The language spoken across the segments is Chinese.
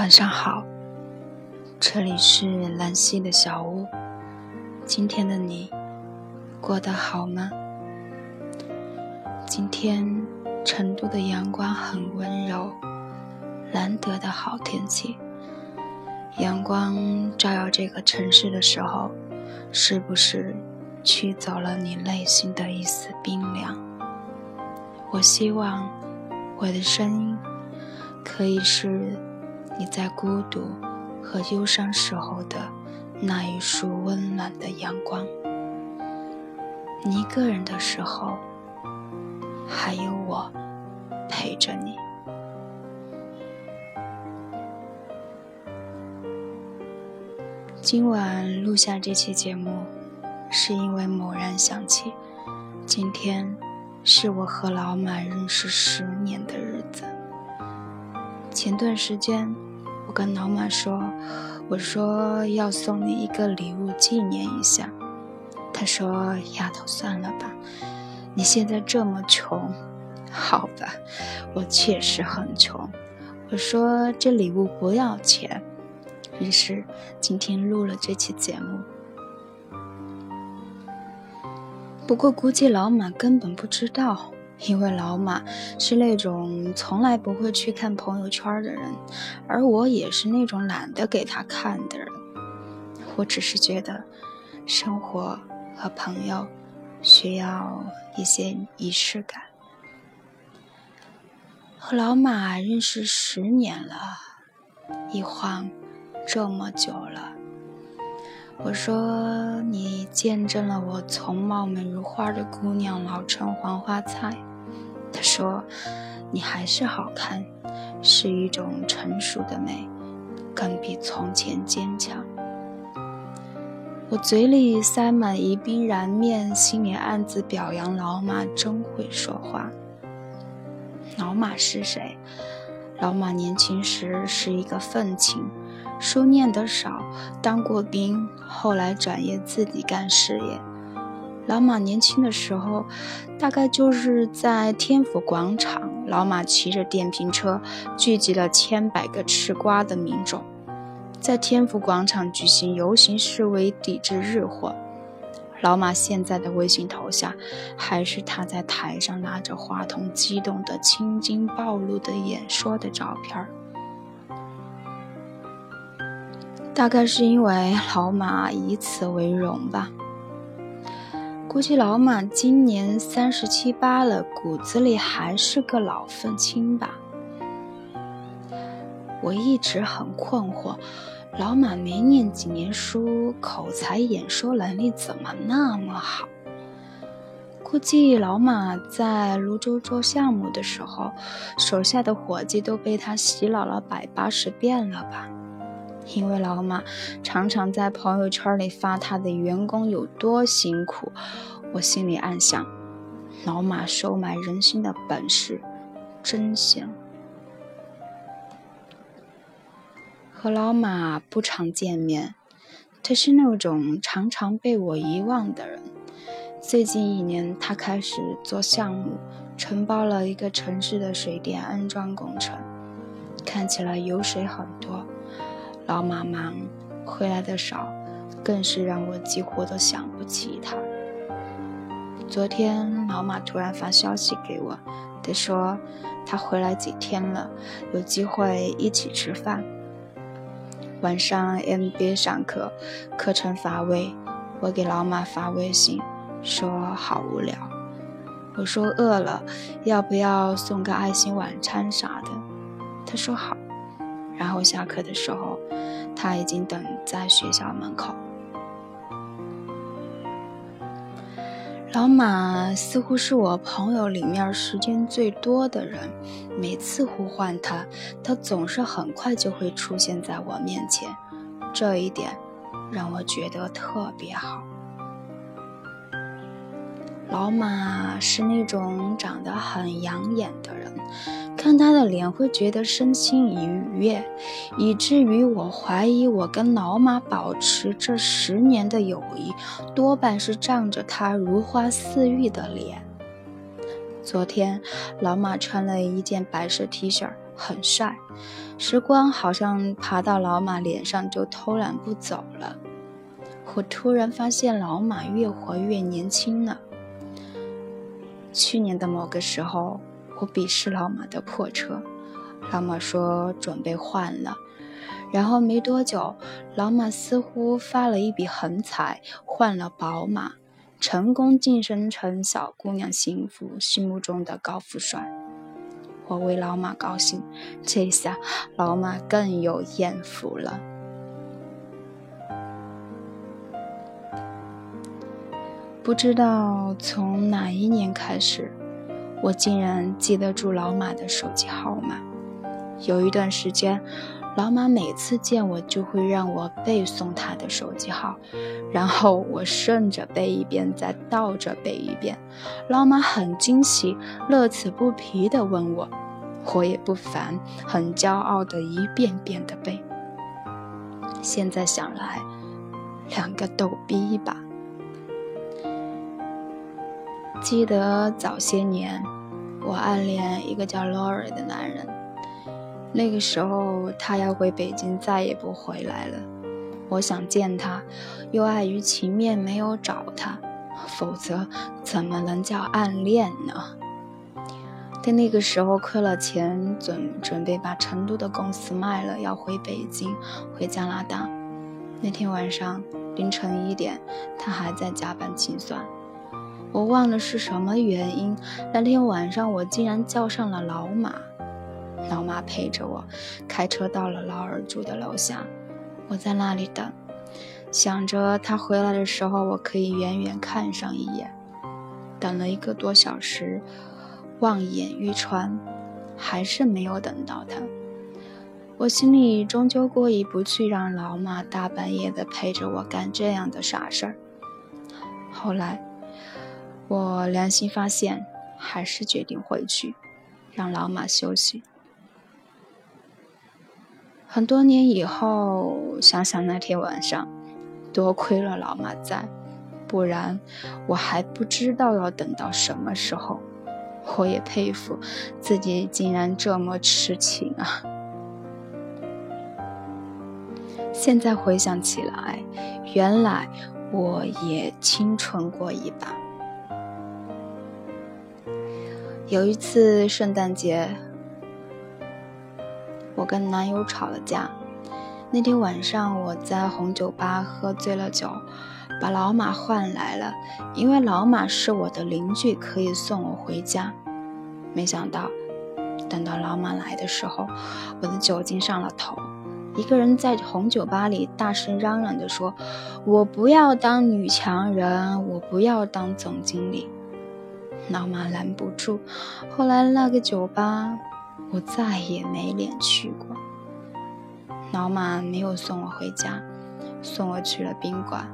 晚上好，这里是兰溪的小屋。今天的你过得好吗？今天成都的阳光很温柔，难得的好天气。阳光照耀这个城市的时候，是不是驱走了你内心的一丝冰凉？我希望我的声音可以是。你在孤独和忧伤时候的那一束温暖的阳光，你一个人的时候，还有我陪着你。今晚录下这期节目，是因为猛然想起，今天是我和老马认识十年的日子。前段时间。我跟老马说：“我说要送你一个礼物纪念一下。”他说：“丫头，算了吧，你现在这么穷，好吧，我确实很穷。”我说：“这礼物不要钱。”于是今天录了这期节目。不过估计老马根本不知道。因为老马是那种从来不会去看朋友圈的人，而我也是那种懒得给他看的人。我只是觉得，生活和朋友需要一些仪式感。和老马认识十年了，一晃这么久了。我说，你见证了我从貌美如花的姑娘老成黄花菜。他说：“你还是好看，是一种成熟的美，更比从前坚强。”我嘴里塞满宜宾燃面，心里暗自表扬老马真会说话。老马是谁？老马年轻时是一个愤青，书念得少，当过兵，后来转业自己干事业。老马年轻的时候，大概就是在天府广场，老马骑着电瓶车，聚集了千百个吃瓜的民众，在天府广场举行游行示威，抵制日货。老马现在的微信头像，还是他在台上拿着话筒，激动的青筋暴露的演说的照片大概是因为老马以此为荣吧。估计老马今年三十七八了，骨子里还是个老愤青吧。我一直很困惑，老马没念几年书，口才演说能力怎么那么好？估计老马在泸州做项目的时候，手下的伙计都被他洗脑了百八十遍了吧。因为老马常常在朋友圈里发他的员工有多辛苦，我心里暗想，老马收买人心的本事真行。和老马不常见面，他是那种常常被我遗忘的人。最近一年，他开始做项目，承包了一个城市的水电安装工程，看起来油水很多。老马忙，回来的少，更是让我几乎都想不起他。昨天老马突然发消息给我，他说他回来几天了，有机会一起吃饭。晚上 MBA 上课，课程乏味，我给老马发微信说好无聊。我说饿了，要不要送个爱心晚餐啥的？他说好。然后下课的时候，他已经等在学校门口。老马似乎是我朋友里面时间最多的人，每次呼唤他，他总是很快就会出现在我面前，这一点让我觉得特别好。老马是那种长得很养眼的人，看他的脸会觉得身心愉悦，以至于我怀疑我跟老马保持这十年的友谊，多半是仗着他如花似玉的脸。昨天，老马穿了一件白色 T 恤，很帅。时光好像爬到老马脸上就偷懒不走了。我突然发现老马越活越年轻了。去年的某个时候，我鄙视老马的破车，老马说准备换了。然后没多久，老马似乎发了一笔横财，换了宝马，成功晋升成小姑娘幸福心目中的高富帅。我为老马高兴，这下老马更有艳福了。不知道从哪一年开始，我竟然记得住老马的手机号码。有一段时间。老马每次见我就会让我背诵他的手机号，然后我顺着背一遍，再倒着背一遍。老马很惊喜，乐此不疲地问我，我也不烦，很骄傲地一遍遍地背。现在想来，两个逗逼吧。记得早些年，我暗恋一个叫 Lori 的男人。那个时候，他要回北京，再也不回来了。我想见他，又碍于情面没有找他，否则怎么能叫暗恋呢？但那个时候亏了钱，准准备把成都的公司卖了，要回北京，回加拿大。那天晚上凌晨一点，他还在加班清算。我忘了是什么原因，那天晚上我竟然叫上了老马。老马陪着我，开车到了老二住的楼下。我在那里等，想着他回来的时候，我可以远远看上一眼。等了一个多小时，望眼欲穿，还是没有等到他。我心里终究过意不去，让老马大半夜的陪着我干这样的傻事儿。后来，我良心发现，还是决定回去，让老马休息。很多年以后，想想那天晚上，多亏了老马在，不然我还不知道要等到什么时候。我也佩服自己竟然这么痴情啊！现在回想起来，原来我也清纯过一把。有一次圣诞节。我跟男友吵了架，那天晚上我在红酒吧喝醉了酒，把老马换来了，因为老马是我的邻居，可以送我回家。没想到，等到老马来的时候，我的酒精上了头，一个人在红酒吧里大声嚷嚷地说：“我不要当女强人，我不要当总经理。”老马拦不住，后来那个酒吧。我再也没脸去过。老马没有送我回家，送我去了宾馆。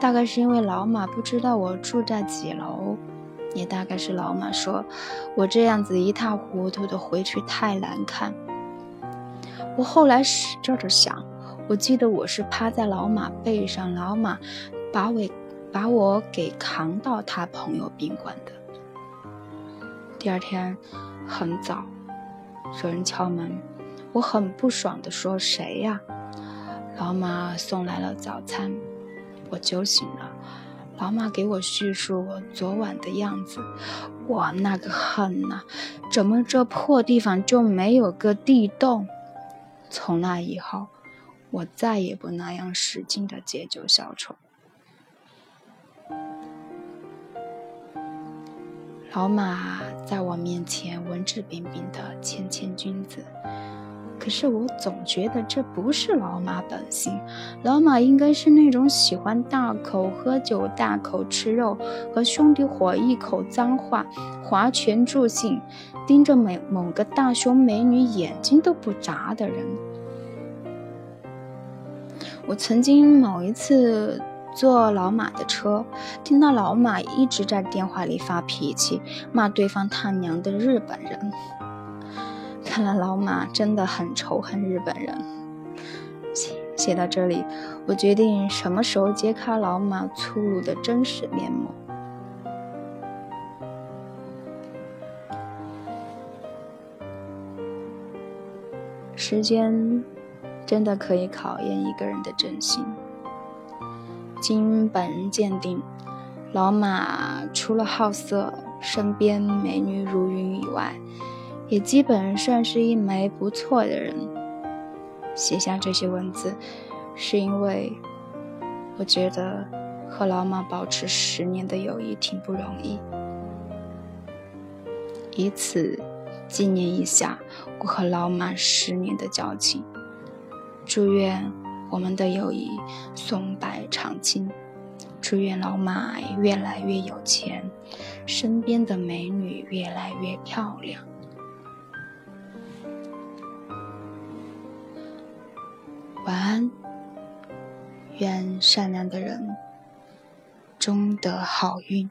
大概是因为老马不知道我住在几楼，也大概是老马说我这样子一塌糊涂的回去太难看。我后来使劲的想，我记得我是趴在老马背上，老马把我把我给扛到他朋友宾馆的。第二天很早。有人敲门，我很不爽地说：“谁呀？”老马送来了早餐，我酒醒了。老马给我叙述我昨晚的样子，我那个恨呐！怎么这破地方就没有个地洞？从那以后，我再也不那样使劲的解酒小丑。老马在我面前文质彬彬的谦谦君子，可是我总觉得这不是老马本性。老马应该是那种喜欢大口喝酒、大口吃肉，和兄弟伙一口脏话，划拳助兴，盯着每某个大胸美女眼睛都不眨的人。我曾经某一次。坐老马的车，听到老马一直在电话里发脾气，骂对方他娘的日本人。看来老马真的很仇恨日本人。写写到这里，我决定什么时候揭开老马粗鲁的真实面目。时间真的可以考验一个人的真心。经本人鉴定，老马除了好色、身边美女如云以外，也基本算是一枚不错的人。写下这些文字，是因为我觉得和老马保持十年的友谊挺不容易，以此。纪念一下我和老马十年的交情，祝愿我们的友谊松柏长青，祝愿老马越来越有钱，身边的美女越来越漂亮。晚安，愿善良的人终得好运。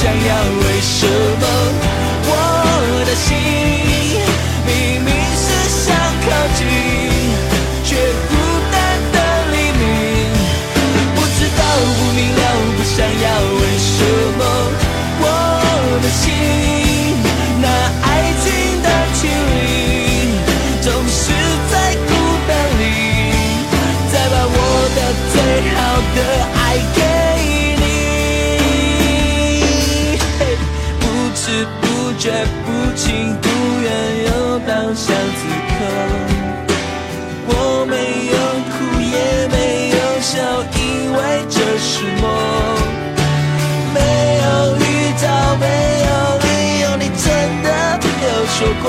想要为什么？我的心明明却不情不愿又到巷子口，我没有哭也没有笑，因为这是梦。没有遇到，没有理由，你真的没有说过。